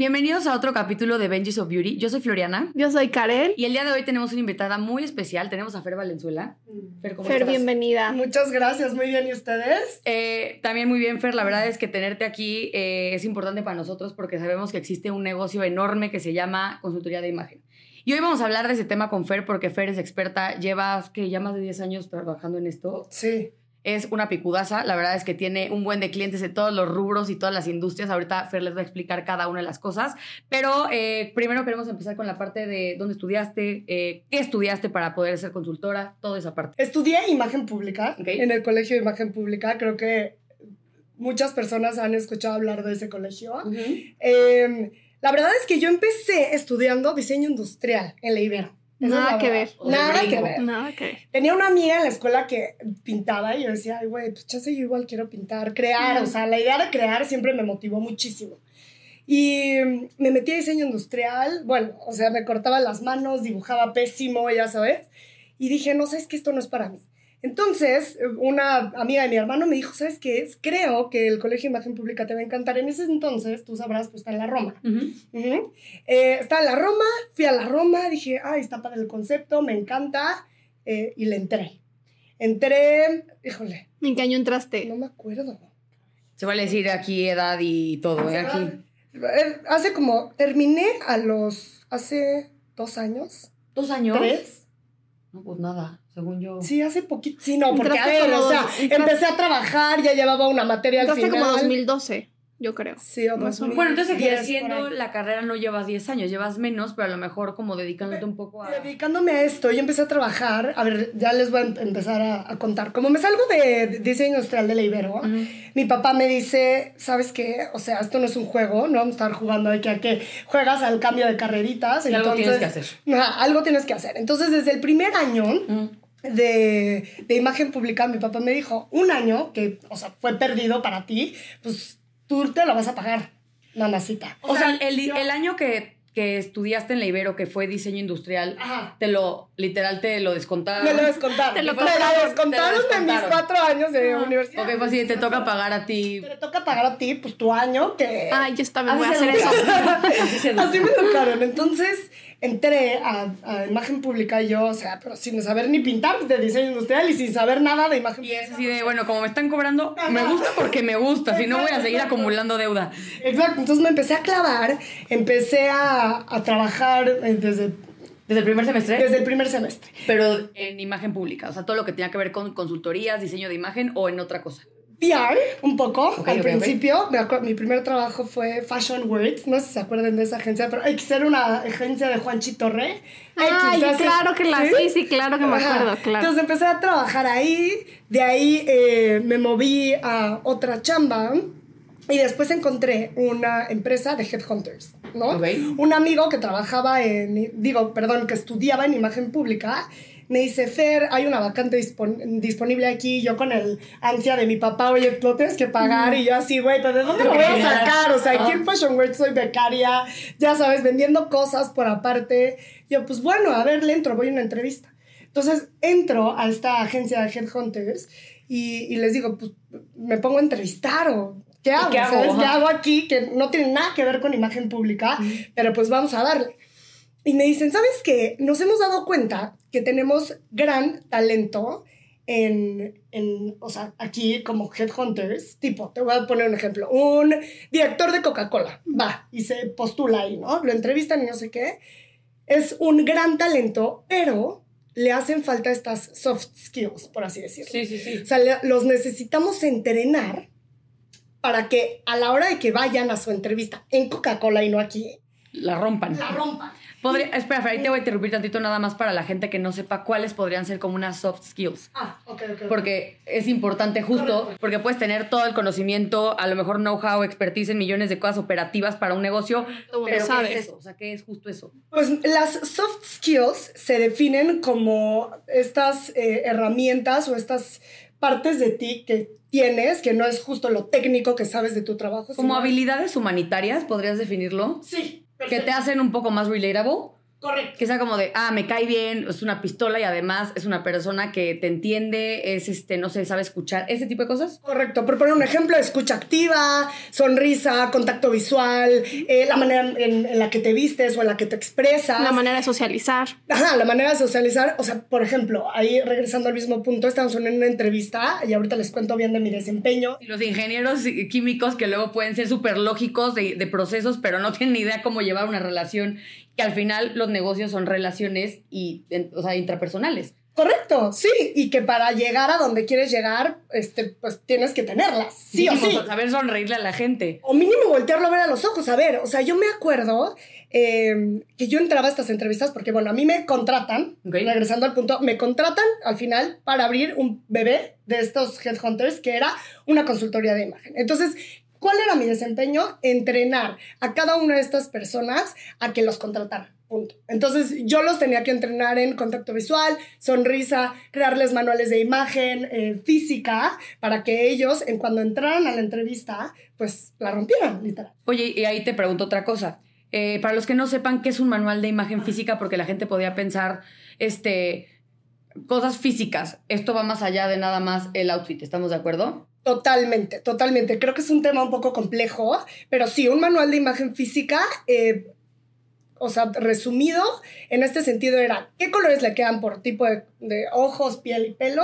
Bienvenidos a otro capítulo de Benji's of Beauty. Yo soy Floriana. Yo soy Karen. Y el día de hoy tenemos una invitada muy especial. Tenemos a Fer Valenzuela. Fer, ¿cómo Fer bienvenida. Muchas gracias. Muy bien. ¿Y ustedes? Eh, también muy bien, Fer. La verdad es que tenerte aquí eh, es importante para nosotros porque sabemos que existe un negocio enorme que se llama consultoría de imagen. Y hoy vamos a hablar de ese tema con Fer porque Fer es experta. Llevas, que ya más de 10 años trabajando en esto. Sí es una picudaza. La verdad es que tiene un buen de clientes de todos los rubros y todas las industrias. Ahorita Fer les va a explicar cada una de las cosas. Pero eh, primero queremos empezar con la parte de dónde estudiaste, eh, qué estudiaste para poder ser consultora, toda esa parte. Estudié imagen pública en el Colegio de Imagen Pública. Creo que muchas personas han escuchado hablar de ese colegio. Em, la verdad es que yo empecé estudiando diseño industrial en la Ibero. Nada que ver. Nada que ver. Nada que ver. Tenía una amiga en la escuela que pintaba y yo decía, ay, güey, pues chance yo igual quiero pintar, crear. O sea, la idea de crear siempre me motivó muchísimo. Y me metí a diseño industrial. Bueno, o sea, me cortaba las manos, dibujaba pésimo, ya sabes. Y dije, no, sabes que esto no es para mí. Entonces, una amiga de mi hermano me dijo, ¿sabes qué es? Creo que el Colegio de Imagen Pública te va a encantar. En ese entonces, tú sabrás, pues está en la Roma. Eh, está en la Roma, fui a la Roma, dije, ay, está para el concepto, me encanta, eh, y le entré. Entré, híjole. ¿En qué año entraste? No me acuerdo. Se vale decir aquí edad y todo, ¿eh? Aquí. Hace como, terminé a los, hace dos años. ¿Dos años? Tres. No, pues nada según yo. Sí, hace poquito. Sí, no, porque a ver, o sea, empecé a trabajar, ya llevaba una materia al final. como 2012 yo creo. Sí, o más Bueno, entonces ejerciendo la carrera no llevas 10 años, llevas menos, pero a lo mejor como dedicándote un poco a... Dedicándome a esto, yo empecé a trabajar, a ver, ya les voy a empezar a, contar. Como me salgo de diseño industrial de la Ibero, mi papá me dice, ¿sabes qué? O sea, esto no es un juego, no vamos a estar jugando de que a que juegas al cambio de carreritas. Y algo tienes que hacer. algo tienes que hacer. Entonces, desde el primer año de, de, imagen pública, mi papá me dijo, un año que, o sea, fue perdido para ti, pues tú te lo vas a pagar, mamacita. O, sea, el, el, año que, que, estudiaste en la Ibero, que fue diseño industrial, te lo, literal, te lo descontaron. Me lo descontaron. Te lo, me lo descontaron de mis cuatro años de universidad. Ok, pues sí, te toca pagar a ti. Te toca pagar a ti, pues tu año que... Ay, yo también voy a hacer eso. Así, Así me tocaron. Entonces entré a, a, imagen pública y yo, o sea, pero sin saber ni pintar de diseño industrial y sin saber nada de imagen y es así de, bueno, como me están cobrando, me gusta porque me gusta, si no voy a seguir acumulando deuda. Exacto, entonces me empecé a clavar, empecé a, a trabajar desde ¿Desde el primer semestre? Desde el primer semestre. Pero en imagen pública, o sea, todo lo que tenía que ver con consultorías, diseño de imagen o en otra cosa. PR un poco al principio. mi primer trabajo fue Fashion Words. No sé si se acuerdan de esa agencia, pero que ser una agencia de Juanchi Torre. Ay, claro que la ¿sí? sí, claro que me acuerdo, claro. Entonces empecé a trabajar ahí. De ahí eh, me moví a otra chamba. Y después encontré una empresa de headhunters, ¿no? Un amigo que trabajaba en, digo, perdón, que estudiaba en imagen pública me dice, Fer, hay una vacante disponible aquí, yo con el ansia de mi papá, oye, lo tienes que pagar, y yo así, güey, pero ¿de dónde lo voy a sacar? O sea, aquí en Fashion World soy becaria, ya sabes, vendiendo cosas por aparte. Yo, pues bueno, a ver, le entro, voy a una entrevista. Entonces entro a esta agencia de Headhunters y, y les digo, pues me pongo a entrevistar o ¿qué hago? ¿Qué hago? ¿Qué hago aquí? Que no tiene nada que ver con imagen pública, pero pues vamos a darle. Y me dicen, ¿sabes qué? Nos hemos dado cuenta que tenemos gran talento en, en, o sea, aquí como headhunters, tipo, te voy a poner un ejemplo, un director de Coca-Cola, va, y se postula ahí, ¿no? Lo entrevistan y no sé qué. Es un gran talento, pero le hacen falta estas soft skills, por así decirlo. Sí, sí, sí. O sea, los necesitamos entrenar para que a la hora de que vayan a su entrevista en Coca-Cola y no aquí, la rompan. La rompan. Podría, espera, ahí te voy a interrumpir tantito nada más para la gente que no sepa cuáles podrían ser como unas soft skills. Ah, ok, ok. Porque es importante justo, porque puedes tener todo el conocimiento, a lo mejor know-how, expertise en millones de cosas operativas para un negocio, Todo pero ¿qué sabes. es eso? O sea, ¿qué es justo eso? Pues las soft skills se definen como estas eh, herramientas o estas partes de ti que tienes, que no es justo lo técnico que sabes de tu trabajo. Como sino- habilidades humanitarias, ¿podrías definirlo? Sí. Que te hacen un poco más relatable. Correcto. Que sea como de, ah, me cae bien, es una pistola y además es una persona que te entiende, es este, no sé, sabe escuchar, ese tipo de cosas. Correcto, por poner un ejemplo, escucha activa, sonrisa, contacto visual, eh, la manera en, en la que te vistes o en la que te expresas. La manera de socializar. Ajá, la manera de socializar, o sea, por ejemplo, ahí regresando al mismo punto, estamos en una entrevista y ahorita les cuento bien de mi desempeño. Y los ingenieros químicos que luego pueden ser súper lógicos de, de procesos, pero no tienen ni idea cómo llevar una relación, que al final los negocios son relaciones y, en- o sea, intrapersonales. Correcto, sí, y que para llegar a donde quieres llegar, este, pues tienes que tenerlas, sí o sí. Saber sonreírle a la gente. O mínimo voltearlo a ver a los ojos, a ver, o sea, yo me acuerdo eh, que yo entraba a estas entrevistas porque, bueno, a mí me contratan, regresando al punto, me contratan al final para abrir un bebé de estos headhunters que era una consultoría de imagen. Entonces, ¿cuál era mi desempeño? Entrenar a cada una de estas personas a que los contrataran. Punto. Entonces yo los tenía que entrenar en contacto visual, sonrisa, crearles manuales de imagen, eh, física, para que ellos, en cuando entraran a la entrevista, pues la rompieran, literal. Oye, y ahí te pregunto otra cosa. Eh, para los que no sepan qué es un manual de imagen física, porque la gente podía pensar, este, cosas físicas. Esto va más allá de nada más el outfit, ¿estamos de acuerdo? Totalmente, totalmente. Creo que es un tema un poco complejo, pero sí, un manual de imagen física, eh, o sea, resumido, en este sentido era qué colores le quedan por tipo de, de ojos, piel y pelo,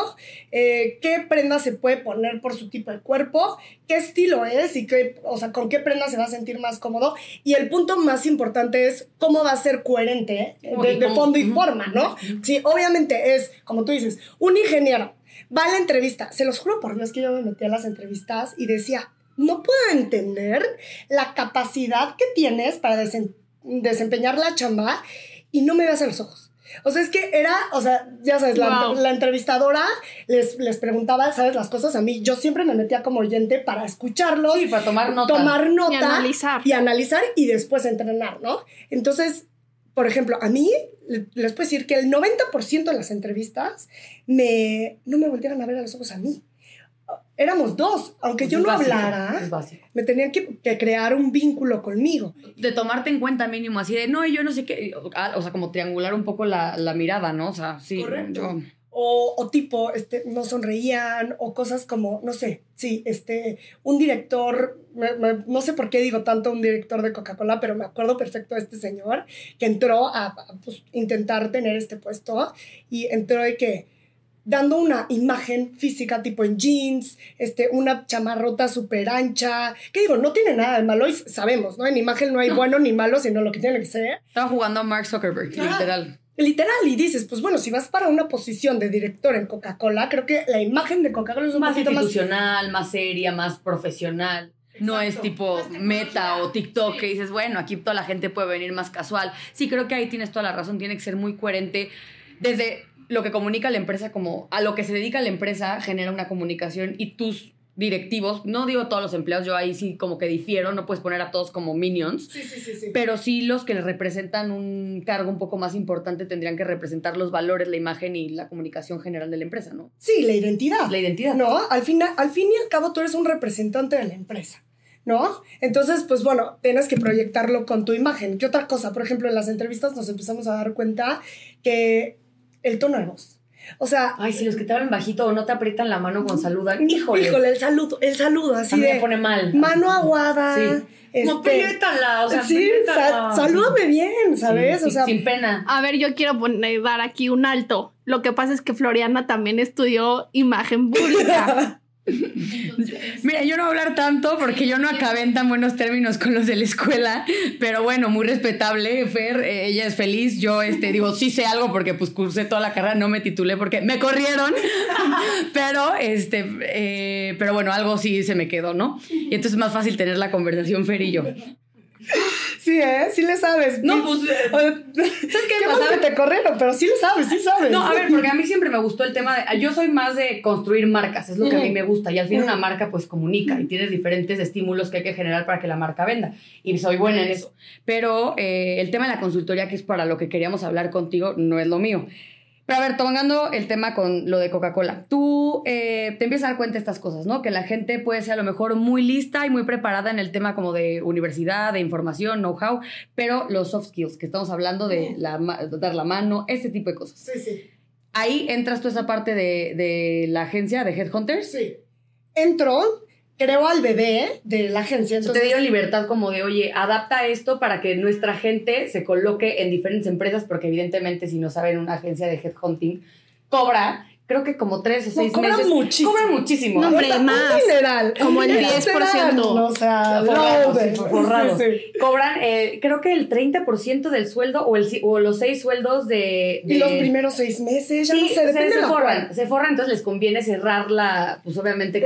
eh, qué prenda se puede poner por su tipo de cuerpo, qué estilo es y qué, o sea, con qué prenda se va a sentir más cómodo. Y el punto más importante es cómo va a ser coherente eh, de, Y de cómo- fondo y forma, ¿no? Sí, obviamente es, como tú dices, un ingeniero va a la entrevista. Se los juro por Dios que yo me metí a las entrevistas y decía, no puedo entender la capacidad que tienes para desempeñar la chamba y no me veas a los ojos. O sea, es que era, o sea, ya sabes, la entrevistadora les, les preguntaba, ¿sabes? Las cosas a mí. Yo siempre me metía como oyente para escucharlos, Sí, para tomar nota. tomar nota Y analizar. y analizar y después entrenar, ¿no? Entonces, por ejemplo, a mí le- les puedo decir que el 90% de las entrevistas me, no me volteaban a ver a los ojos a mí. Éramos dos, aunque Pues yo no básico, hablara, me tenían que, que crear un vínculo conmigo. De tomarte en cuenta mínimo, así de, no, yo no sé qué, ah, o sea, como triangular un poco la, la mirada, ¿no? O sea, sí. Correcto. yo- O, o tipo, este, no sonreían, o cosas como, no sé, sí, este, un director, me- me- no sé por qué digo tanto un director de Coca-Cola, pero me acuerdo perfecto de este señor que entró a, a, pues, intentar tener este puesto y entró de que dando una imagen física tipo en jeans, este, una chamarrota súper ancha, que digo, no tiene nada de malo y sabemos, ¿no? En imagen no hay bueno ni malo, sino lo que tiene que ser. Estaba jugando a Mark Zuckerberg, Ah. literal. Literal, y dices, pues bueno, si vas para una posición de director en Coca-Cola, creo que la imagen de Coca-Cola es un Más poquito más... institucional, más seria, más profesional. No es Exacto. tipo Más meta o TikTok Sí. que dices, bueno, aquí toda la gente puede venir más casual. Sí, creo que ahí tienes toda la razón, tiene que ser muy coherente desde lo que comunica la empresa como a lo que se dedica la empresa genera una comunicación y tus directivos, no digo todos los empleados, yo ahí sí como que difiero, no puedes poner a todos como minions, Sí, sí, sí, sí. pero sí los que representan un cargo un poco más importante tendrían que representar los valores, la imagen y la comunicación general de la empresa, ¿no? Sí, la identidad. La identidad. No, al, final, al fin y al cabo tú eres un representante de la empresa, ¿no? Entonces, pues bueno, tienes que proyectarlo con tu imagen. ¿Qué otra cosa? Por ejemplo, en las entrevistas nos empezamos a dar cuenta que el tono de voz. O sea, Ay, si los que te hablan bajito o no te aprietan la mano cuando saludan, híjole. híjole, el saludo, el saludo así a mí me de pone mal. mano aguada. Sí. No, este, apriétala, o sea, sí, salúdame bien, ¿sabes? Sí, o sea, sin pena. A ver, yo quiero poner, dar aquí un alto. Lo que pasa es que Floriana también estudió imagen pública. Mira, yo no voy a hablar tanto porque yo no acabé en tan buenos términos con los de la escuela, pero bueno, muy respetable, Fer, eh, ella es feliz, yo este, digo, sí sé algo porque pues cursé toda la carrera, no me titulé porque me corrieron, pero este, eh, pero bueno, algo sí se me quedó, ¿no? Y entonces es más fácil tener la conversación Fer y yo. Sí, ¿eh? Sí le sabes. No, pues... Eh, ¿Sabes qué, pasa? que te corrieron, pero sí le sabes, sí sabes. No, a ver, porque a mí siempre me gustó el tema de... Yo soy más de construir marcas, es lo que a mí me gusta. Y al fin una marca pues comunica y tienes diferentes estímulos que hay que generar para que la marca venda. Y soy buena en eso. Pero eh, el tema de la consultoría, que es para lo que queríamos hablar contigo, no es lo mío. Pero a ver, tomando el tema con lo de Coca-Cola, tú eh, te empiezas a dar cuenta de estas cosas, ¿no? Que la gente puede ser a lo mejor muy lista y muy preparada en el tema como de universidad, de información, know-how, pero los soft skills, que estamos hablando de la, dar la mano, ese tipo de cosas. Sí, sí. Ahí entras tú esa parte de, de la agencia de Headhunters. Sí. Entro creo al bebé de la agencia. Entonces, te dieron libertad como de, oye, adapta esto para que nuestra gente se coloque en diferentes empresas, porque evidentemente si no saben, una agencia de headhunting cobra creo que como tres o seis no, meses. Muchísimo. Cobran muchísimo. No, hombre, más. General, como el 10%. o sea, forrado, Cobran, eh, creo que el 30% del sueldo o, el, o los seis sueldos de, Y los primeros seis meses, ya no sé, depende se, se forran, se forran, entonces les conviene cerrar la, pues obviamente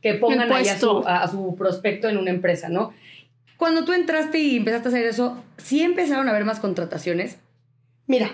que pongan ahí a su, a su prospecto en una empresa, ¿no? Cuando tú entraste y empezaste a hacer eso, ¿sí empezaron a haber más contrataciones? Mira,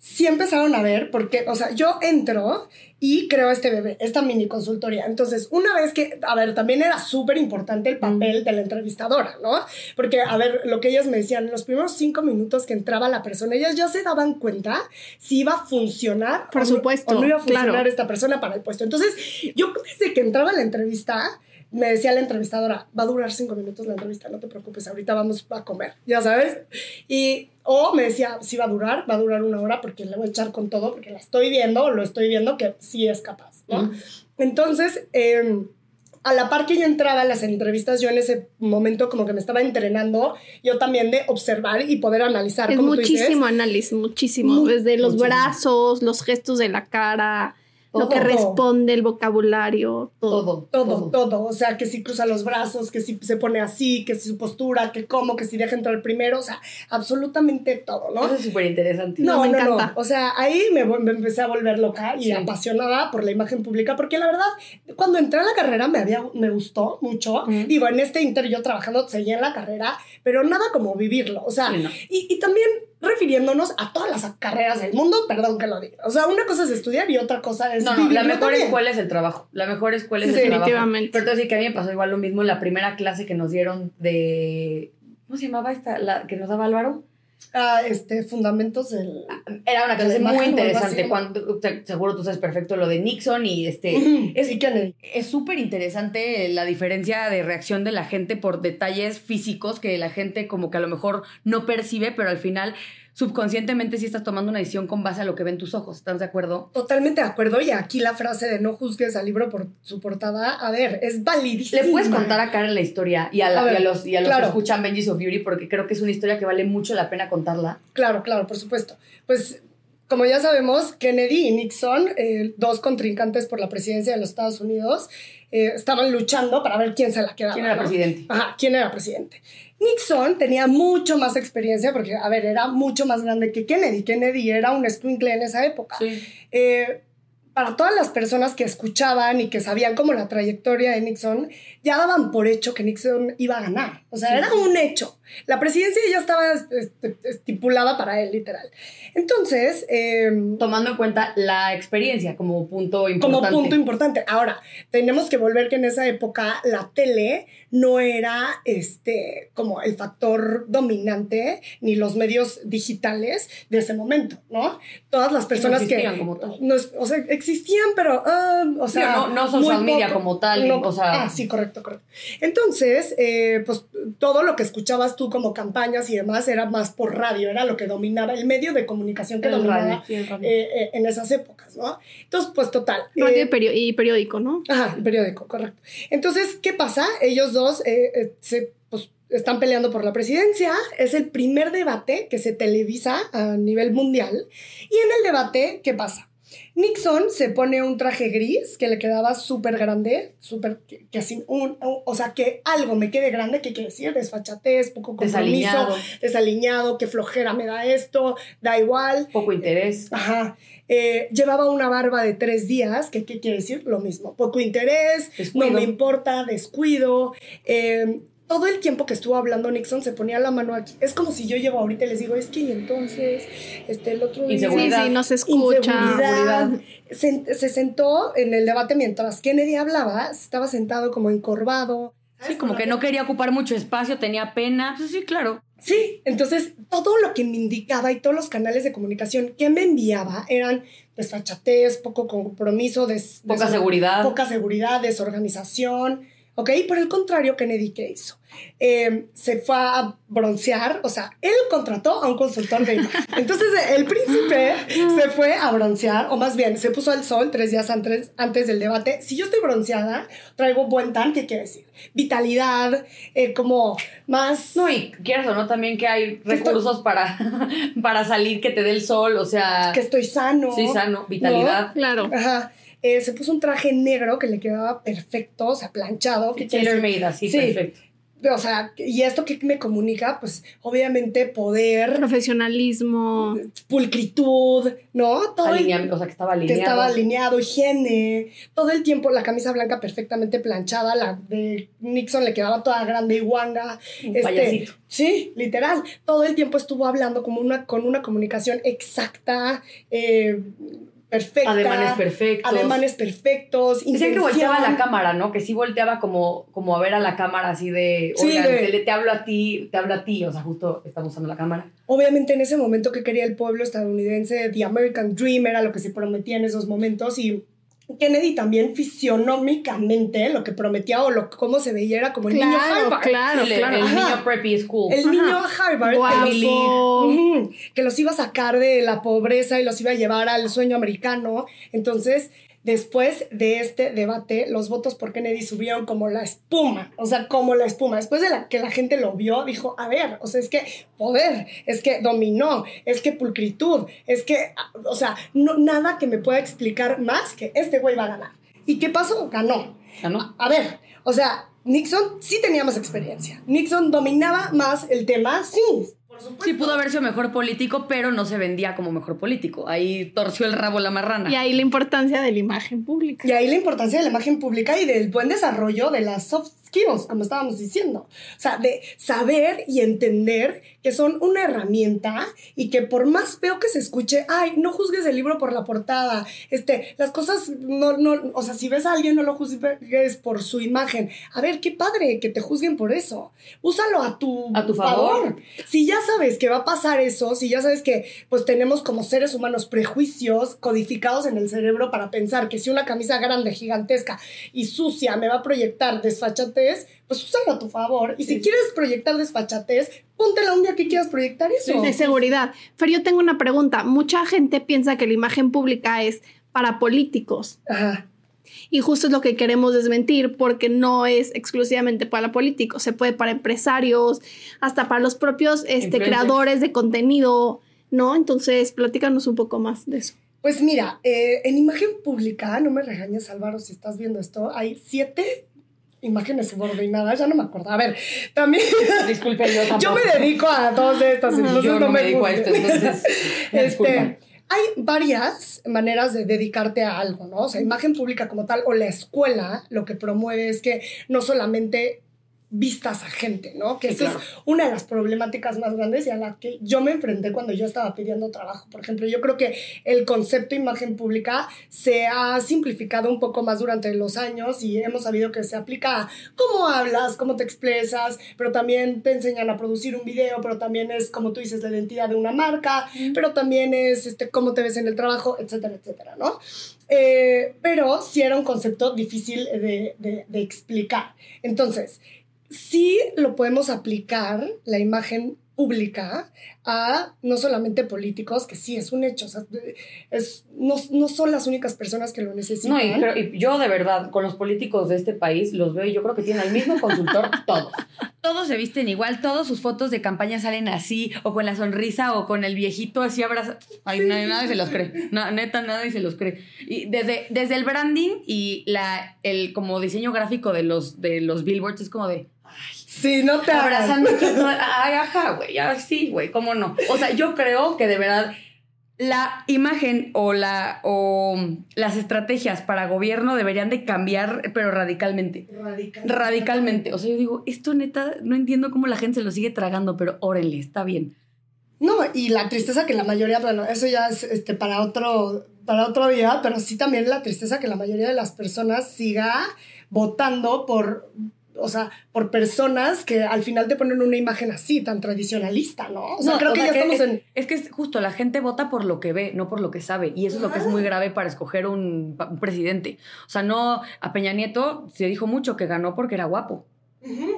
sí empezaron a ver, porque, o sea, yo entro y creo este bebé, esta mini consultoría. Entonces, una vez que, a ver, también era súper importante el papel de la entrevistadora, ¿no? Porque, a ver, lo que ellas me decían, en los primeros cinco minutos que entraba la persona, ellas ya se daban cuenta si iba a funcionar. Por supuesto. o no iba a funcionar esta persona para el puesto. Entonces, yo desde que entraba en la entrevista, me decía la entrevistadora, va a durar cinco minutos la entrevista, no te preocupes, ahorita vamos a comer, ya sabes. Y, o me decía, si va a durar, va a durar una hora porque le voy a echar con todo, porque la estoy viendo, lo estoy viendo que sí es capaz, ¿no? Entonces, em, a la par que yo entraba a las entrevistas, yo en ese momento como que me estaba entrenando, yo también de observar y poder analizar. Es muchísimo análisis, muchísimo, desde los brazos, los gestos de la cara, lo que responde, el vocabulario, todo. Todo, todo. O sea, que si cruza los brazos, que si se pone así, que si su postura, que cómo, que si deja entrar primero, o sea, absolutamente todo, ¿no? Eso es súper interesante. No, me encanta. O sea, ahí me, empecé a volver loca y apasionada por la imagen pública, porque la verdad, cuando entré a la carrera me, había, me gustó mucho. Digo, en este inter yo trabajando, seguía en la carrera, pero nada como vivirlo. O sea, y, y también refiriéndonos a todas las carreras del mundo, perdón que lo diga. O sea, una cosa es estudiar y otra cosa es. No, no, la mejor escuela es el trabajo. La mejor escuela es el trabajo. Definitivamente. Pero entonces sí que a mí me pasó igual lo mismo en la primera clase que nos dieron de. ¿Cómo se llamaba esta? La que nos daba Álvaro. Ah, este, fundamentos del... Era una clase muy interesante. Cuando, seguro tú sabes perfecto lo de Nixon y este... Es súper interesante la diferencia de reacción de la gente por detalles físicos que la gente como que a lo mejor no percibe, pero al final subconscientemente sí estás tomando una decisión con base a lo que ven tus ojos. ¿Estás de acuerdo? Totalmente de acuerdo. Y aquí la frase de no juzgues al libro por su portada, a ver, es validísima. Le puedes contar a Karen la historia y a, los, y a los que escuchan Benji's of Beauty porque creo que es una historia que vale mucho la pena contarla. Claro, claro, por supuesto. Pues como ya sabemos, Kennedy y Nixon, eh, dos contrincantes por la presidencia de los Estados Unidos, eh, estaban luchando para ver quién se la quedaba. ¿Quién era presidente? Ajá, quién era presidente. Nixon tenía mucho más experiencia porque, a ver, era mucho más grande que Kennedy. Kennedy era un squinkle en esa época. Sí. Eh, para todas las personas que escuchaban y que sabían como la trayectoria de Nixon, ya daban por hecho que Nixon iba a ganar. O sea, era un hecho. La presidencia ya estaba este, estipulada para él, literal. Entonces... Em, Tomando en cuenta la experiencia como punto importante. Como punto importante. Ahora, tenemos que volver que en esa época la tele no era este, como el factor dominante ni los medios digitales de ese momento, ¿no? Todas las personas que... Como tal. o sea, existían, pero... Ah, o sea, no, no social media como tal. o sea, ah, sí, correcto, correcto. Entonces, eh, pues todo lo que escuchabas tú como campañas y demás era más por radio, era lo que dominaba, el medio de comunicación que dominaba eh, eh, en esas épocas, ¿no? Entonces, pues total. Radio y periódico, ¿no? Ajá, el periódico, correcto. Entonces, ¿qué pasa? Ellos dos se pues, están peleando por la presidencia. Es el primer debate que se televisa a nivel mundial. Y en el debate, ¿qué pasa? Nixon se pone un traje gris que le quedaba súper grande, súper, que, así, un, o sea, que algo me quede grande, ¿qué quiere decir? Desfachatez, poco compromiso, desaliñado. desaliñado, qué flojera me da esto, da igual. Poco interés. Ajá. Eh, llevaba una barba de tres días, que qué quiere decir? Lo mismo, poco interés, no me importa, descuido. Eh, todo el tiempo que estuvo hablando Nixon se ponía la mano aquí. Es como si yo llevo ahorita y les digo, es que entonces, este, el otro día... Sí, sí, no se escucha. Se, se, sentó en el debate mientras Kennedy hablaba, estaba sentado como encorvado. Sí, como que no quería ocupar mucho espacio, tenía pena. Pues sí, claro. Sí, entonces todo lo que me indicaba y todos los canales de comunicación que me enviaba eran desfachatez, poco compromiso, des, poca seguridad. Poca seguridad, desorganización ¿ok? Por el contrario, Kennedy, ¿qué hizo? Em, se fue a broncear, o sea, él contrató a un consultor de imagen. Entonces, el príncipe se fue a broncear, o más bien, se puso al sol tres días antes, antes del debate. Si yo estoy bronceada, traigo buen tan, ¿qué quiere decir? Vitalidad, eh, como más... No, y quieras o no, también que hay recursos para, para salir que te dé el sol, o sea... Que estoy sano. Sí, sano, vitalidad. Claro. Ajá. Eh, se puso un traje negro que le quedaba perfecto, o sea, planchado. Tailor made, así, sí, perfecto. O sea, y esto que me comunica, pues obviamente poder. Profesionalismo. Pulcritud, ¿no? Todo o sea, que estaba alineado. Que estaba alineado, higiene. Todo el tiempo la camisa blanca perfectamente planchada, la de Nixon le quedaba toda grande y guanga. Un este, payasito. Sí, literal. Todo el tiempo estuvo hablando como una, con una comunicación exacta. Eh, perfecta. Ademanes perfectos. Ademanes perfectos. Decían que volteaba a la cámara, ¿no? Que sí volteaba como, como a ver a la cámara así de, oigan, Te, te, hablo a ti, te hablo a ti, o sea, justo estamos usando la cámara. Obviamente en ese momento que quería el pueblo estadounidense, The American Dream era lo que se prometía en esos momentos y Kennedy también fisionómicamente lo que prometía o lo, cómo se veía era como el niño Harvard. Claro, claro. El, niño preppy school. El niño Harvard. que los iba a sacar de la pobreza y los iba a llevar al sueño americano. Entonces, Después de este debate, los votos por Kennedy subieron como la espuma, o sea, como la espuma. Después de la, que la gente lo vio, dijo, a ver, o sea, es que poder, es que dominó, es que pulcritud, es que, o sea, no, nada que me pueda explicar más que este güey va a ganar. ¿Y qué pasó? Ganó. Ganó. A ver, o sea, Nixon sí tenía más experiencia. Nixon dominaba más el tema, sí, Sí, pudo haber sido mejor político, pero no se vendía como mejor político. Ahí torció el rabo la marrana. Y ahí la importancia de la imagen pública. Y ahí la importancia de la imagen pública y del buen desarrollo de las soft skills, como estábamos diciendo. O sea, de saber y entender que son una herramienta y que por más feo que se escuche, ay, no juzgues el libro por la portada. Este, las cosas no, no, o sea, si ves a alguien, no lo juzgues por su imagen. A ver, qué padre que te juzguen por eso. Úsalo a tu, a tu favor. Si ya sabes que va a pasar eso, si ya sabes que pues tenemos como seres humanos prejuicios codificados en el cerebro para pensar que si una camisa grande, gigantesca y sucia me va a proyectar desfachatez, pues úsalo a tu favor. Y si quieres proyectar desfachatez, póntela un día que quieras proyectar eso. de seguridad. Pero yo tengo una pregunta. Mucha gente piensa que la imagen pública es para políticos. Ajá. Y justo es lo que queremos desmentir porque no es exclusivamente para políticos, se puede para empresarios, hasta para los propios este, creadores de contenido, ¿no? Entonces, platícanos un poco más de eso. Pues mira, eh, en imagen pública, no me regañes Álvaro si estás viendo esto, hay siete imágenes subordinadas, ya no me acuerdo. A ver, también. Disculpe, yo tampoco. Yo me dedico a todas estas, entonces yo no, me, dedico a esto, entonces. este, hay varias maneras de dedicarte a algo, ¿no? O sea, imagen pública como tal o la escuela lo que promueve es que no solamente vistas a gente, ¿no? Que esa es una de las problemáticas más grandes y a la que yo me enfrenté cuando yo estaba pidiendo trabajo. Por ejemplo, yo creo que el concepto imagen pública se ha simplificado un poco más durante los años y hemos sabido que se aplica a cómo hablas, cómo te expresas, pero también te enseñan a producir un video, pero también es, como tú dices, la identidad de una marca, pero también es este, cómo te ves en el trabajo, etcétera, etcétera, ¿no? Eh, pero sí era un concepto difícil de, de, de explicar. Entonces, sí lo podemos aplicar, la imagen pública, a no solamente políticos, que sí es un hecho, o sea, es, no, no, son las únicas personas que lo necesitan. No, y, yo de verdad, con los políticos de este país, los veo y yo creo que tienen el mismo consultor todos. Todos se visten igual, todas sus fotos de campaña salen así, o con la sonrisa, o con el viejito así abrazado. Ay, nadie, se los cree. No, neta, nadie se los cree. Y desde, desde el branding y la, el como diseño gráfico de los, de los billboards es como de Sí, no te Abrazando. Ay, ajá, güey. sí, güey, ¿cómo no? O sea, yo creo que de verdad la imagen o, la, o las estrategias para gobierno deberían de cambiar, pero radicalmente. Radicalmente. Radicalmente. O sea, yo digo, esto neta, no entiendo cómo la gente se lo sigue tragando, pero órenle, está bien. No, y la tristeza que la mayoría, bueno, eso ya es este, para, otro, para otro día, pero sí también la tristeza que la mayoría de las personas siga votando por o sea, por personas que al final te ponen una imagen así, tan tradicionalista, ¿no? O sea, creo que ya estamos es, en... Es que es justo, la gente vota por lo que ve, no por lo que sabe. Y eso es lo que es muy grave para escoger un, presidente. O sea, no, a Peña Nieto se dijo mucho que ganó porque era guapo.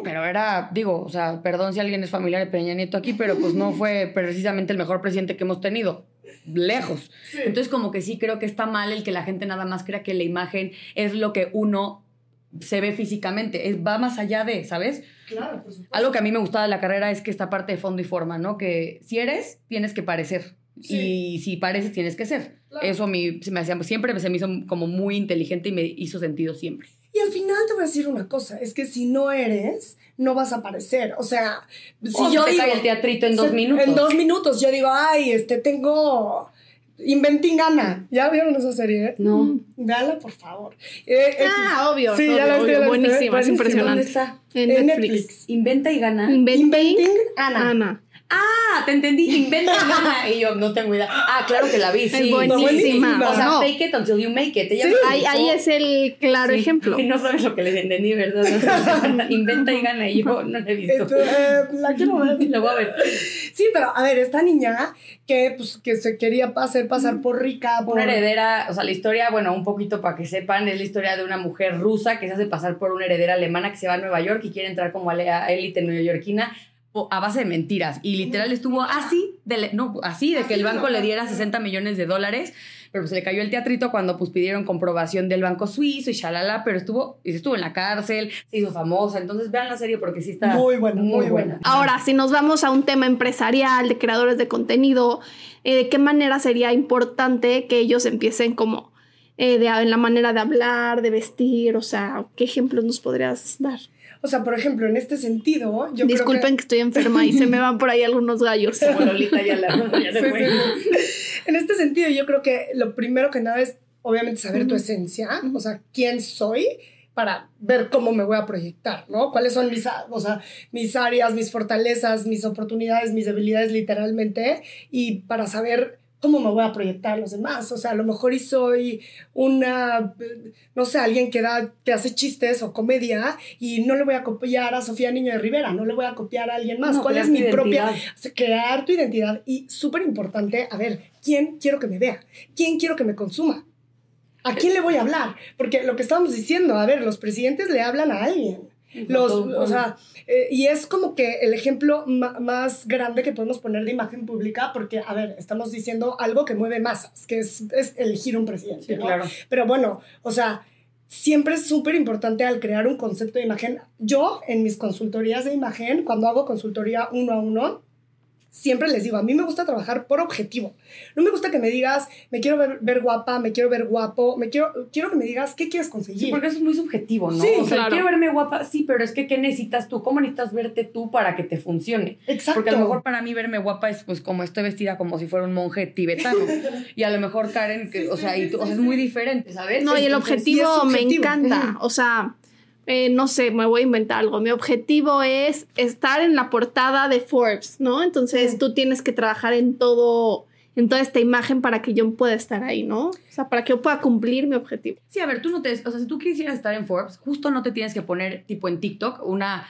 Pero era, digo, o sea, perdón si alguien es familiar de Peña Nieto aquí, pero pues no fue precisamente el mejor presidente que hemos tenido. Lejos. Entonces, como que sí creo que está mal el que la gente nada más crea que la imagen es lo que uno se ve físicamente, es, va más allá de, ¿sabes? Claro, por Algo que a mí me gustaba de la carrera es que esta parte de fondo y forma, ¿no? Que si eres, tienes que parecer. Y si pareces, tienes que ser. Eso me hacía, siempre se me hizo como muy inteligente y me hizo sentido siempre. Y al final te voy a decir una cosa, es que si no eres, no vas a aparecer. O sea, si yo te digo, cae el teatrito en dos minutos. En dos minutos yo digo, ay, este, tengo Inventing Ana. ¿Ya vieron esa serie? No. Mm, véala, por favor. Eh, ah, obvio. Sí, ya la estoy Buenísima, es impresionante. ¿Dónde está? En, Netflix. Inventa y gana. Inventing, Ana. Ana. Ah, te entendí, inventa y gana. Y yo no tengo idea. Ah, claro que la vi, sí. Es buenísima. O sea, fake it until you make it. sí, ahí, ahí, es el claro ejemplo. Y no sabes lo que les entendí, ¿verdad? inventa y gana. Y yo no la he visto. eh, la quiero ver. La voy a ver. Sí, pero a ver, esta niña que, pues, que se quería hacer pasar por rica. Por... Una heredera, o sea, la historia, bueno, un poquito para que sepan, es la historia de una mujer rusa que se hace pasar por una heredera alemana que se va a Nueva York y quiere entrar como a élite neoyorquina a base de mentiras. Y literal estuvo así, de, no, así, de que el banco le diera 60 millones de dólares, pero pues le cayó el teatrito cuando pues pidieron comprobación del banco suizo y shalala, pero estuvo, y estuvo en la cárcel, se hizo famosa. Entonces vean la serie porque sí está muy buena, muy, buena. Ahora, si nos vamos a un tema empresarial, de creadores de contenido, eh, ¿de qué manera sería importante que ellos empiecen como eh, de, en la manera de hablar, de vestir? O sea, ¿qué ejemplos nos podrías dar? O sea, por ejemplo, en este sentido, yo Disculpen creo que... estoy enferma y se me van por ahí algunos gallos. Como Lolita ya la ya se fue. En este sentido, yo creo que lo primero que nada es, obviamente, saber tu esencia, o sea, quién soy para ver cómo me voy a proyectar, ¿no? Cuáles son mis, o sea, mis áreas, mis fortalezas, mis oportunidades, mis debilidades literalmente, y para saber ¿cómo me voy a proyectar a los demás? O sea, a lo mejor y soy una, no sé, alguien que, da, que hace chistes o comedia y no le voy a copiar a Sofía Niño de Rivera, no le voy a copiar a alguien más. ¿Cuál es mi propia? crear tu identidad. Y súper importante, a ver, ¿quién quiero que me vea? ¿Quién quiero que me consuma? ¿A quién le voy a hablar? Porque lo que estábamos diciendo, a ver, los presidentes le hablan a alguien. Los, o sea, eh, y es como que el ejemplo más grande que podemos poner de imagen pública, porque, a ver, estamos diciendo algo que mueve masas, que es, es elegir un presidente. claro. Pero bueno, o sea, siempre es súper importante al crear un concepto de imagen. Yo, en mis consultorías de imagen, cuando hago consultoría uno a uno, siempre les digo, a mí me gusta trabajar por objetivo. No me gusta que me digas, me quiero ver, guapa, me quiero ver guapo, me quiero, quiero que me digas qué quieres conseguir. Sí, porque eso es muy subjetivo, ¿no? Sí, o sea, quiero verme guapa, sí, pero es que ¿qué necesitas tú? ¿Cómo necesitas verte tú para que te funcione? Exacto. Porque a lo mejor para mí verme guapa es pues como estoy vestida como si fuera un monje tibetano. y a lo mejor Karen, que, o sea, y tú, o sea, es muy diferente, ¿sabes? No, y el objetivo me encanta. O sea, eh, no sé, me voy a inventar algo. Mi objetivo es estar en la portada de Forbes, ¿no? Entonces tú tienes que trabajar en todo, en toda esta imagen para que yo pueda estar ahí, ¿no? O sea, para que yo pueda cumplir mi objetivo. Sí, a ver, tú no te, o sea, si tú quisieras estar en Forbes, justo no te tienes que poner tipo en TikTok una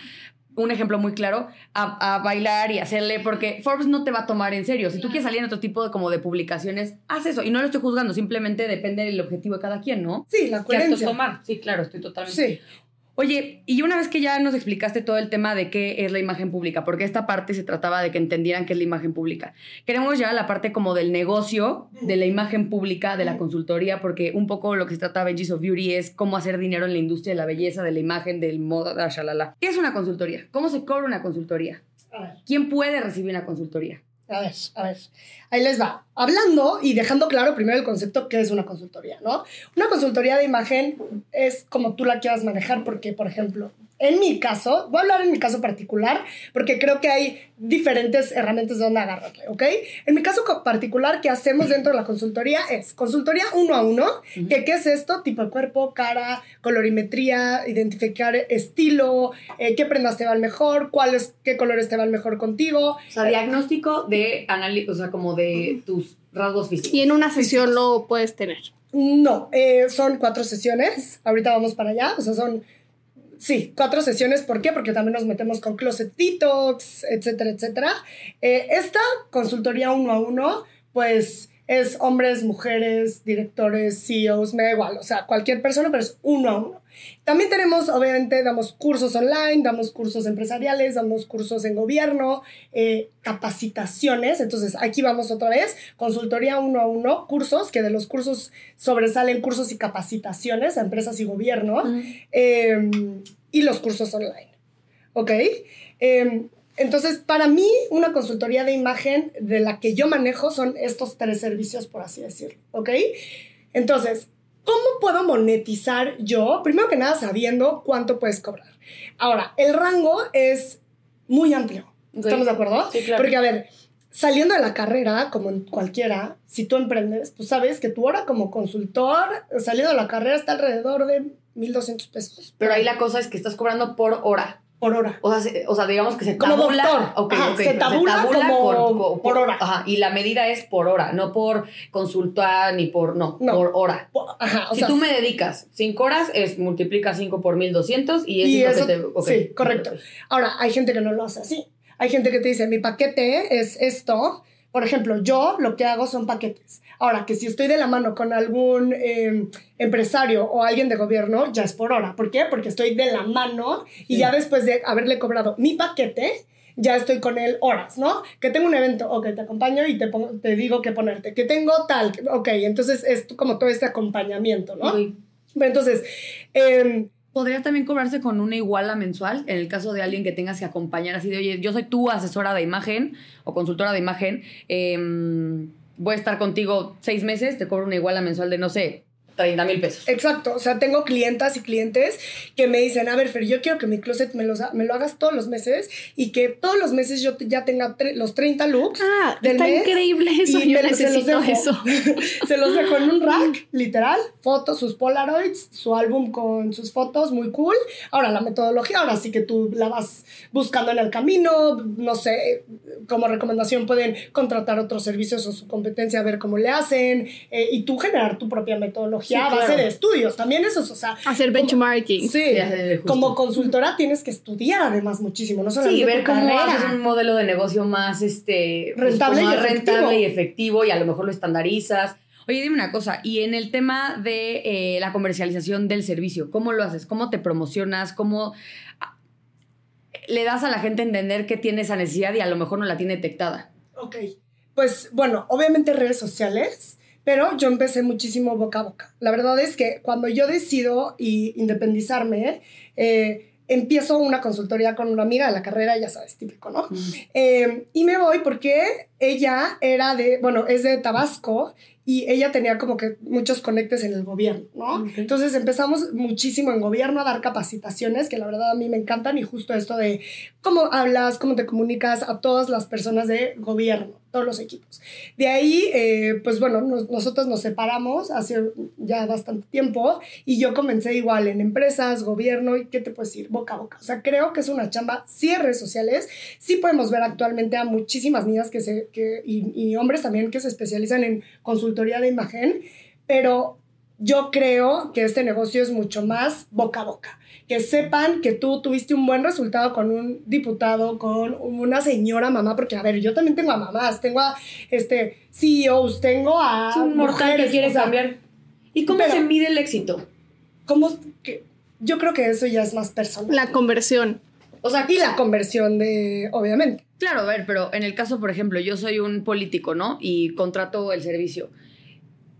un ejemplo muy claro, a, bailar y hacerle, porque Forbes no te va a tomar en serio. Si tú quieres salir en otro tipo de, como de publicaciones, haz eso. Y no lo estoy juzgando, simplemente depende del objetivo de cada quien, ¿no? Sí, la coherencia. tomar? Sí, claro, estoy totalmente. Sí. Oye, y una vez que ya nos explicaste todo el tema de qué es la imagen pública, porque esta parte se trataba de que entendieran qué es la imagen pública, queremos ya la parte como del negocio, de la imagen pública, de la consultoría, porque un poco lo que se trata de Benji's of Beauty es cómo hacer dinero en la industria de la belleza, de la imagen, del moda, shalala. ¿Qué es una consultoría? ¿Cómo se cobra una consultoría? ¿Quién puede recibir una consultoría? A ver, a ver. Ahí les va. Hablando y dejando claro primero el concepto que es una consultoría, ¿no? Una consultoría de imagen es como tú la quieras manejar, porque, por ejemplo, en mi caso, voy a hablar en mi caso particular, porque creo que hay diferentes herramientas de donde agarrarle, ¿ok? En mi caso particular, que hacemos dentro de la consultoría es consultoría uno a uno, que qué es esto, tipo de cuerpo, cara, colorimetría, identificar estilo, eh, qué prendas te van mejor, cuáles, qué colores te van mejor contigo. O sea, diagnóstico de análisis, o sea, como de tus rasgos físicos. Y en una sesión lo puedes tener. No, eh, son cuatro sesiones. Ahorita vamos para allá. O sea, son, sí, cuatro sesiones. ¿Por qué? Porque también nos metemos con closet detox, etcétera, etcétera. Eh, esta consultoría uno a uno, pues es hombres, mujeres, directores, CEOs, me da igual, o sea, cualquier persona, pero es uno a uno. También tenemos, obviamente, damos cursos online, damos cursos empresariales, damos cursos en gobierno, eh, capacitaciones. Entonces, aquí vamos otra vez, consultoría uno a uno, cursos, que de los cursos sobresalen cursos y capacitaciones a empresas y gobierno, em, y los cursos online. ¿Ok? Em, entonces, para mí, una consultoría de imagen de la que yo manejo son estos tres servicios, por así decirlo, ¿ok? Entonces, ¿cómo puedo monetizar yo? Primero que nada, sabiendo cuánto puedes cobrar. Ahora, el rango es muy amplio. ¿Estamos de acuerdo? Sí, claro. Porque, a ver, saliendo de la carrera, como en cualquiera, si tú emprendes, pues sabes que tu hora como consultor, saliendo de la carrera, está alrededor de 1.200 pesos. Pero ahí la cosa es que estás cobrando por hora por hora. O sea, o sea digamos que se como tabula. Doctor. Okay, Ajá, okay, se tabula, se tabula como por, por, hora. Ajá, y la medida es por hora, no por consulta ni por. No, No. por hora. Ajá, o si sea, tú me dedicas 5 horas, es multiplica 5 por 1200 y eso Y es eso- lo que te. sí, correcto. Ahora, hay gente que no lo hace así. Hay gente que te dice, mi paquete es esto. Por ejemplo, yo lo que hago son paquetes. Ahora, que si estoy de la mano con algún eh, empresario o alguien de gobierno, ya es por hora. ¿Por qué? Porque estoy de la mano y Sí. ya después de haberle cobrado mi paquete, ya estoy con él horas, ¿no? Que tengo un evento, ok, te acompaño y te, pongo- te digo qué ponerte. Que tengo tal, ok, entonces es como todo este acompañamiento, ¿no? Pero entonces, em, Podría también cobrarse con una iguala mensual en el caso de alguien que tengas que acompañar así de, oye, yo soy tu asesora de imagen o consultora de imagen, em, voy a estar contigo seis meses, te cobro una iguala mensual de, no sé, 30 mil pesos. Exacto, o sea, tengo clientas y clientes que me dicen, a ver, Fer, yo quiero que mi closet me, los, ha- me lo hagas todos los meses y que todos los meses yo ya tenga tre- los 30 looks Ah, del está mes increíble eso. y Yo me- se necesito dejo. eso. se los dejo en un rack, literal, fotos, sus Polaroids, su álbum con sus fotos, muy cool. Ahora, la metodología, ahora sí que tú la vas buscando en el camino, no sé, como recomendación pueden contratar otros servicios o su competencia a ver cómo le hacen eh, y tú generar tu propia metodología Sí, a base claro. de estudios. También eso es, o sea, Hacer como- benchmarking. Sí, como consultora tienes que estudiar además muchísimo, no solamente Sí, ver cómo haces un modelo de negocio más este pues, Rentable y más efectivo. rentable y efectivo y a lo mejor lo estandarizas. Oye, dime una cosa, y en el tema de eh, la comercialización del servicio, ¿cómo lo haces? ¿Cómo te promocionas? ¿Cómo ah, le das a la gente a entender que tiene esa necesidad y a lo mejor no la tiene detectada? Ok, pues bueno, obviamente redes sociales, pero yo empecé muchísimo boca a boca. La verdad es que cuando yo decido y independizarme, eh, empiezo una consultoría con una amiga de la carrera, ya sabes, típico, ¿no? Eh, y me voy porque ella era de, bueno, es de Tabasco y ella tenía como que muchos conectes en el gobierno, ¿no? Entonces empezamos muchísimo en gobierno a dar capacitaciones, que la verdad a mí me encantan, y justo esto de cómo hablas, cómo te comunicas a todas las personas de gobierno, todos los equipos. De ahí, eh, pues bueno, nos- nosotros nos separamos hace ya bastante tiempo y yo comencé igual en empresas, gobierno y qué te puedo decir, boca a boca. O sea, creo que es una chamba, sí redes sociales, sí podemos ver actualmente a muchísimas niñas que se, que, y, y hombres también que se especializan en consultoría de imagen, pero yo creo que este negocio es mucho más boca a boca. Que sepan que tú tuviste un buen resultado con un diputado, con una señora mamá, porque a ver, yo también tengo a mamás, tengo a este, CEOs, tengo a Es un mortal que quiere o sea, cambiar. ¿Y cómo pero- se mide el éxito? ¿cómo que- yo creo que eso ya es más personal. La conversión. O sea, y la conversión de, obviamente. Claro, a ver, pero en el caso, por ejemplo, yo soy un político, ¿no? Y contrato el servicio.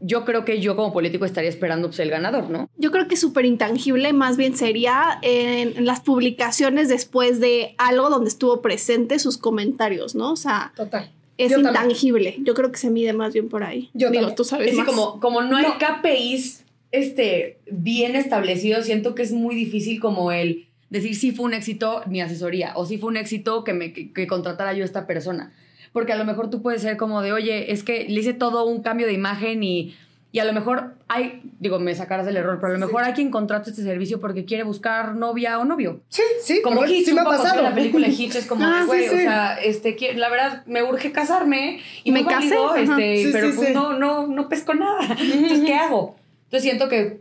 Yo creo que yo como político estaría esperando pues, el ganador, ¿no? Yo creo que súper intangible más bien sería en, en las publicaciones después de algo donde estuvo presente sus comentarios, ¿no? O sea, Total. es Yo también. intangible. Yo creo que se mide más bien por ahí. Yo Digo, también. tú sabes Es que más. como, como no hay No. KPIs este, bien establecidos, siento que es muy difícil como el decir si fue un éxito mi asesoría o si fue un éxito que me que, contratara yo a esta persona. Porque a lo mejor tú puedes ser como de, oye, es que le hice todo un cambio de imagen y y a lo mejor hay, digo, me sacarás del error, pero a lo mejor hay quien contrata este servicio porque quiere buscar novia o novio. Sí, sí, como Hitch, sí me ha pasado. La película Hitch es como, ah, güey, o sea, este, la verdad, me urge casarme y me casé, este, pero pues no, no, no pesco nada. Entonces, ¿qué hago? Entonces siento que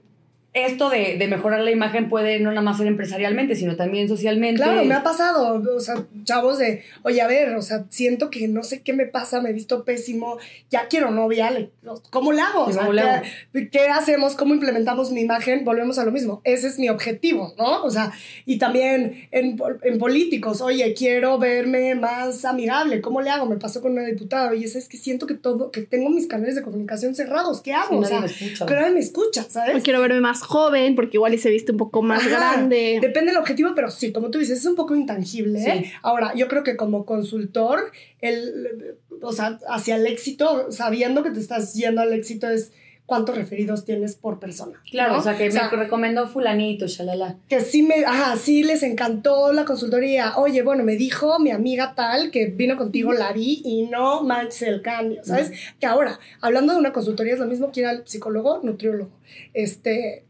esto de, de, mejorar la imagen puede no nada más ser empresarialmente, sino también socialmente. Claro, me ha pasado, o sea, chavos de, oye, a ver, o sea, siento que no sé qué me pasa, me he visto pésimo, ya quiero novia, ¿cómo le hago? O sea, ¿qué, hacemos? ¿Cómo implementamos mi imagen? Volvemos a lo mismo, ese es mi objetivo, ¿no? O sea, y también en, en políticos, oye, quiero verme más amigable, ¿cómo le hago? Me pasó con una diputada, y es que siento que todo, que tengo mis canales de comunicación cerrados, ¿qué hago? o sea, pero nadie me escucha, ¿sabes? quiero verme más joven, porque igual y se viste un poco más grande. Depende del objetivo, pero sí, como tú dices, es un poco intangible. Ahora, yo creo que como consultor, el, o sea, hacia el éxito, sabiendo que te estás yendo al éxito, es cuántos referidos tienes por persona. Claro, o sea, que me recomendó fulanito, shalala. Que sí me, ajá, sí les encantó la consultoría. Oye, bueno, me dijo mi amiga tal que vino contigo, la vi y no manches el cambio, ¿sabes? Que ahora, hablando de una consultoría es lo mismo que ir al psicólogo, nutriólogo. Este,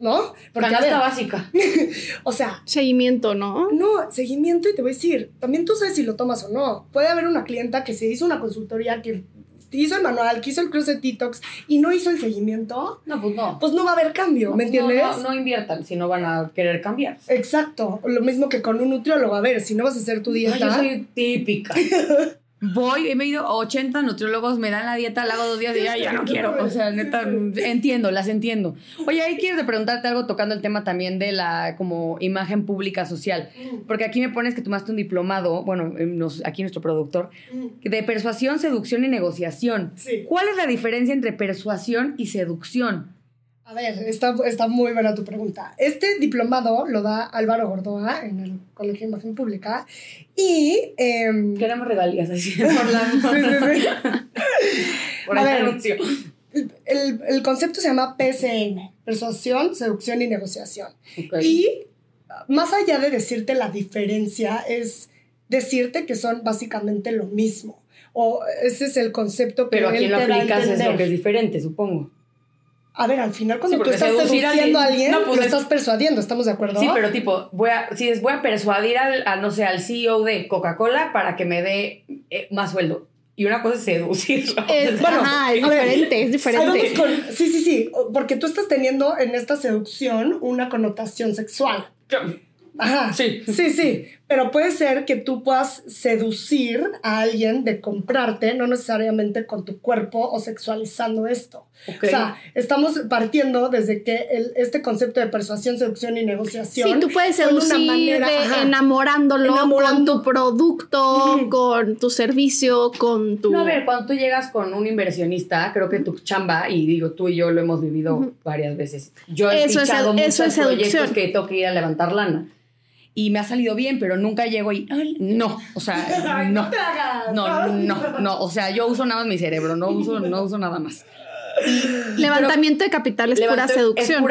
¿no? Porque Canasta básica. o sea. Seguimiento, ¿no? No, seguimiento y te voy a decir, también tú sabes si lo tomas o no. Puede haber una clienta que se hizo una consultoría que hizo el manual, que hizo el cruce de detox y no hizo el seguimiento. No, pues no. Pues no va a haber cambio, ¿me entiendes? No, no, inviertan si no van a querer cambiar. Exacto. Lo mismo que con un nutriólogo. A ver, si no vas a hacer tu dieta. yo soy típica. voy, he ido a 80 nutriólogos, me dan la dieta, la hago dos días y ya, ya no quiero. O sea, neta, entiendo, las entiendo. Oye, ahí quiero preguntarte algo tocando el tema también de la como imagen pública social. Porque aquí me pones que tomaste un diplomado, bueno, aquí nuestro productor, de persuasión, seducción y negociación. ¿Cuál es la diferencia entre persuasión y seducción? A ver, está, está muy buena tu pregunta. Este diplomado lo da Álvaro Gordoa en el Colegio de Imagen Pública y... Eh, Queremos regalías así por la... sí, sí, por a ver, el, el, concepto se llama PSN, Persuasión, Seducción y Negociación. Y más allá de decirte la diferencia, es decirte que son básicamente lo mismo. O ese es el concepto que Pero aquí lo aplicas es lo que es diferente, supongo. A ver, al final cuando tú estás seduciendo a alguien, pues lo estás persuadiendo, ¿estamos de acuerdo? Sí, pero tipo, voy a, si es, voy a persuadir al, a, no sé, al CEO de Coca-Cola para que me dé eh, más sueldo. Y una cosa es seducirlo. Es, bueno, es diferente, es diferente. sí, sí, sí, porque tú estás teniendo en esta seducción una connotación sexual. Ajá. Sí. Sí, sí. Pero puede ser que tú puedas seducir a alguien de comprarte, no necesariamente con tu cuerpo o sexualizando esto. O sea, estamos partiendo desde que el, este concepto de persuasión, seducción y negociación. Sí, tú puedes seducir una manera, enamorándolo con tu producto, con tu servicio, con tu. No, a ver, cuando tú llegas con un inversionista, creo que tu chamba, y digo tú y yo lo hemos vivido varias veces. Yo he eso muchos proyectos que tengo que ir a levantar lana y me ha salido bien, pero nunca llego y no, o sea, no, no, no, no, o sea, yo uso nada más mi cerebro, no uso, no uso nada más. Levantamiento de capital es pura seducción.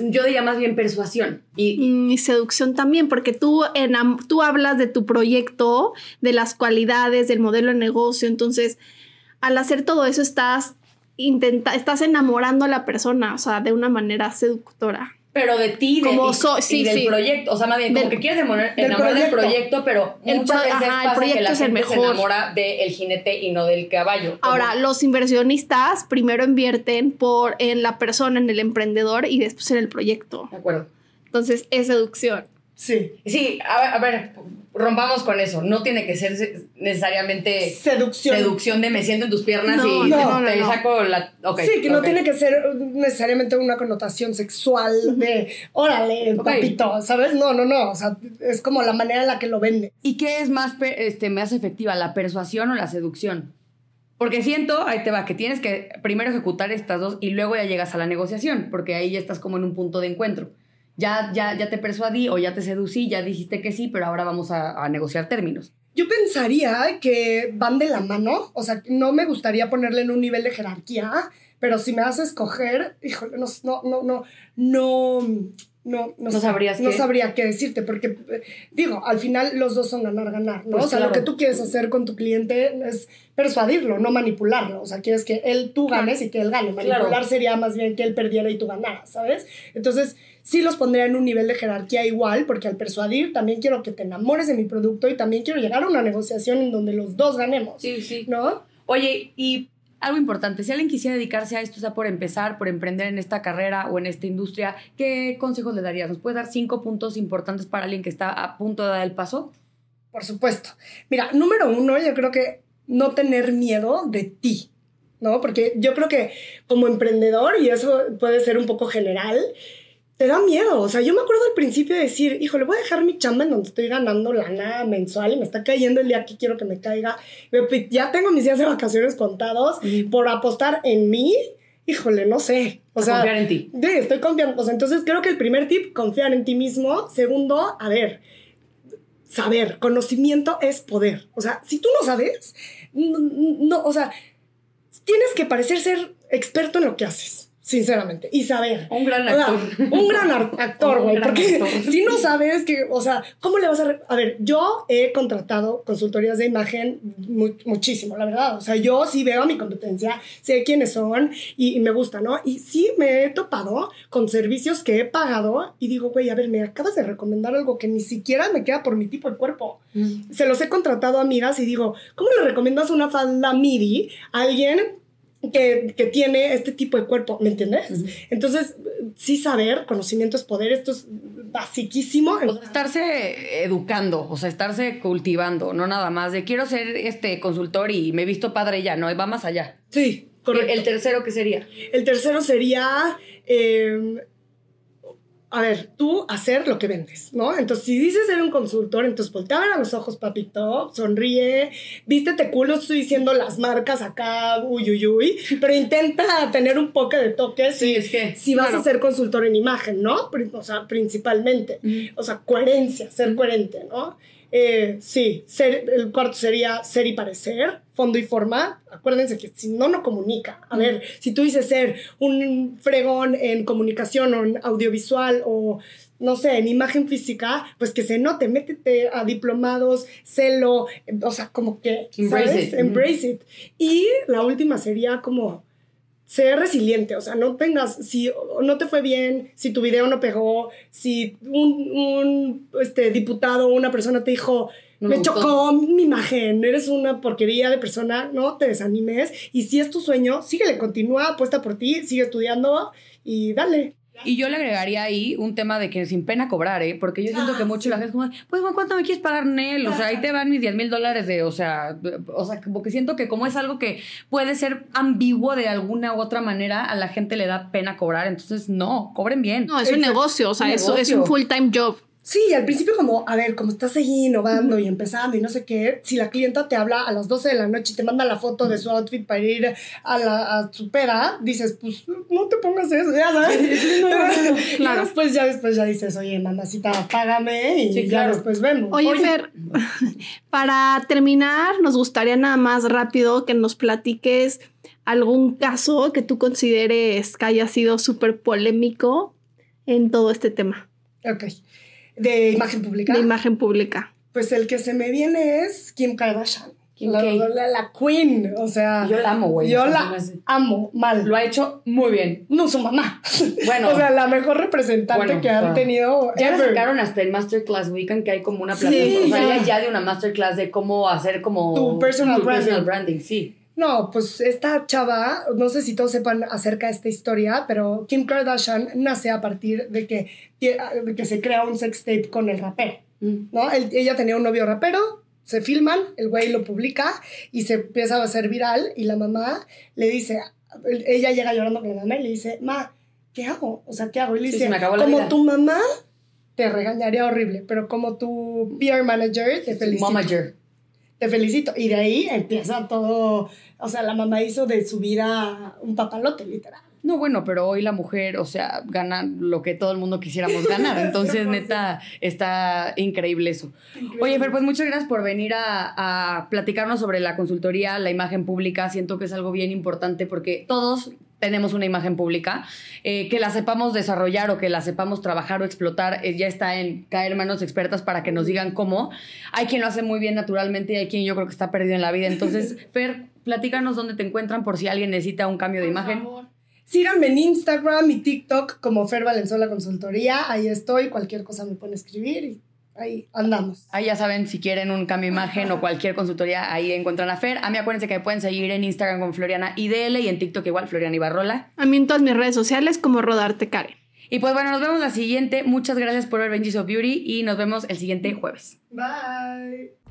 yo diría más bien persuasión. Y, y seducción también, porque tú, tú hablas de tu proyecto, de las cualidades, del modelo de negocio. Entonces, al hacer todo eso, estás, intenta, estás enamorando a la persona, o sea, de una manera seductora pero de ti como y del proyecto. O sea, más bien, como que quieres enamorar del proyecto, pero muchas veces pasa que la gente se enamora del jinete y no del caballo. Ahora, los inversionistas primero invierten por, en la persona, en el emprendedor y después en el proyecto. De acuerdo. Entonces, es seducción. Sí. Sí, a ver, rompamos con eso. No tiene que ser necesariamente seducción. Seducción de me siento en tus piernas y te, saco la. sí, que no tiene que ser necesariamente una connotación sexual de órale, papito, ¿sabes? No, no, no. O sea, es como la manera en la que lo vende. ¿Y qué es más, este, más efectiva, la persuasión o la seducción? Porque siento, ahí te va, que tienes que primero ejecutar estas dos y luego ya llegas a la negociación, porque ahí ya estás como en un punto de encuentro ya, ya, ya te persuadí o ya te seducí, ya dijiste que sí, pero ahora vamos a, negociar términos. Yo pensaría que van de la mano, o sea, no me gustaría ponerle en un nivel de jerarquía, pero si me haces escoger, híjole, no, no, no, no, no, no, no, sabrías no sabría qué decirte, porque digo, al final los dos son ganar, ganar, ¿no? Pues o sea, lo que tú quieres hacer con tu cliente es persuadirlo, no manipularlo. O sea, quieres que él, tú ganes y que él gane. Manipular sería más bien que él perdiera y tú ganaras, ¿sabes? Entonces, sí los pondría en un nivel de jerarquía igual, porque al persuadir también quiero que te enamores de mi producto y también quiero llegar a una negociación en donde los dos ganemos. Sí, sí. ¿No? Oye, y algo importante, si alguien quisiera dedicarse a esto, o sea, por empezar, por emprender en esta carrera o en esta industria, ¿qué consejos le darías? ¿Nos puedes dar cinco puntos importantes para alguien que está a punto de dar el paso? Por supuesto. Mira, número uno, yo creo que no tener miedo de ti, ¿no? Porque yo creo que como emprendedor, y eso puede ser un poco general, te da miedo. O sea, yo me acuerdo al principio de decir, híjole, voy a dejar mi chamba en donde estoy ganando lana mensual y me está cayendo el día que quiero que me caiga. Ya tengo mis días de vacaciones contados por apostar en mí. Híjole, no sé. O sea, confiar en ti. Sí, estoy confiando. O sea, entonces creo que el primer tip, confiar en ti mismo. Segundo, a ver, saber. Conocimiento es poder. O sea, si tú no sabes, no o sea, tienes que parecer ser experto en lo que haces sinceramente, y saber. Un gran actor. un gran actor, güey, porque si no sabes que, o sea, ¿cómo le vas a... a ver, yo he contratado consultorías de imagen muchísimo, la verdad, o sea, yo sí veo a mi competencia, sé quiénes son y, me gusta, ¿no? Y sí me he topado con servicios que he pagado y digo, güey, a ver, me acabas de recomendar algo que ni siquiera me queda por mi tipo de cuerpo. Mm. Se los he contratado a amigas y digo, ¿cómo le recomiendas una falda midi a alguien que, que, tiene este tipo de cuerpo, ¿me entiendes? Entonces, sí saber, conocimiento es poder, esto es basiquísimo. O sea, estarse educando, o sea, estarse cultivando, no nada más de quiero ser este consultor y me he visto padre ya, no, va más allá. Sí, correcto. ¿El tercero qué sería? El tercero sería... Eh, a ver, tú hacer lo que vendes, ¿no? Entonces, si dices ser un consultor, entonces voltea a ver a los ojos, papito, sonríe, vístete culo, estoy diciendo las marcas acá, uy, uy, uy, pero intenta tener un poco de toque sí, es que, si vas a ser consultor en imagen, ¿no? O sea, principalmente. O sea, coherencia, ser coherente, ¿no? Eh, sí, ser, el cuarto sería ser y parecer, fondo y forma. Acuérdense que si no, no comunica. A ver, si tú dices ser un fregón en comunicación o en audiovisual o no sé, en imagen física, pues que se note, métete a diplomados, celo, o sea, como que, Embrace it. Embrace it. Y la última sería como ser resiliente, o sea, no tengas, si no te fue bien, si tu video no pegó, si un, un este, diputado o una persona te dijo, me, chocó mi imagen, eres una porquería de persona, no te desanimes, y si es tu sueño, síguele, continúa, apuesta por ti, sigue estudiando y dale. Y yo le agregaría ahí un tema de que sin pena cobrar, ¿eh? Porque yo siento que ah, mucho la gente es como, pues, ¿cuánto me quieres pagar, Nel? O sea, ahí te van mis 10 mil dólares de, o sea, o sea, como que siento que como es algo que puede ser ambiguo de alguna u otra manera, a la gente le da pena cobrar. Entonces, no, cobren bien. No, es un negocio, o sea, eso es un full-time job. Sí, al principio como, a ver, como estás ahí innovando y empezando y no sé qué, si la clienta te habla a las 12 de la noche y te manda la foto de su outfit para ir a, la, a su peda, dices, pues no te pongas eso, ya sabes. claro. después ya después ya dices, oye, mamacita, págame y ya después vemos. Oye, Fer, para terminar, nos gustaría nada más rápido que nos platiques algún caso que tú consideres que haya sido súper polémico en todo este tema. Ok. De imagen pública. De imagen pública. Pues el que se me viene es Kim Kardashian. Kim la, la, queen, o sea. Yo la amo, güey. Yo la amo, mal. Lo ha hecho muy bien. No, su mamá. Bueno. o sea, la mejor representante que han tenido. Ya sacaron hasta el Masterclass Weekend, que hay como una plataforma. o sea, ya de una Masterclass de cómo hacer como. Tu personal, tu personal branding. Sí. No, pues esta chava, no sé si todos sepan acerca de esta historia, pero Kim Kardashian nace a partir de que, que se crea un sex tape con el rapero, mm. ¿no? ella tenía un novio rapero, se filman, el güey lo publica y se empieza a hacer viral y la mamá le dice, ella llega llorando con la mamá y le dice, ma, ¿qué hago? O sea, ¿qué hago? Y le dice, como tu mamá te regañaría horrible, pero como tu PR manager te felicito. Manager te felicito. Y de ahí empieza todo, o sea, la mamá hizo de su vida un papalote, literal. No, bueno, pero hoy la mujer, o sea, gana lo que todo el mundo quisiéramos ganar. Entonces, neta, está increíble eso. Oye, Fer, pues muchas gracias por venir a, a, platicarnos sobre la consultoría, la imagen pública. Siento que es algo bien importante porque todos tenemos una imagen pública, eh, que la sepamos desarrollar o que la sepamos trabajar o explotar, eh, ya está en caer manos expertas para que nos digan cómo. Hay quien lo hace muy bien naturalmente y hay quien yo creo que está perdido en la vida. Entonces, Fer, platícanos dónde te encuentran por si alguien necesita un cambio de imagen. Síganme en Instagram y TikTok como Fer Valenzuela Consultoría. Ahí estoy. Cualquier cosa me pueden escribir y ahí andamos. Ahí ya saben, si quieren un cambio de imagen o cualquier consultoría, ahí encuentran a Fer. A mí acuérdense que me pueden seguir en Instagram con Floriana IDL y en TikTok igual, Floriana Ibarrola. A mí en todas mis redes sociales como Rodarte Karen. Y pues bueno, nos vemos la siguiente. Muchas gracias por ver Benji's of Beauty y nos vemos el siguiente jueves. Bye.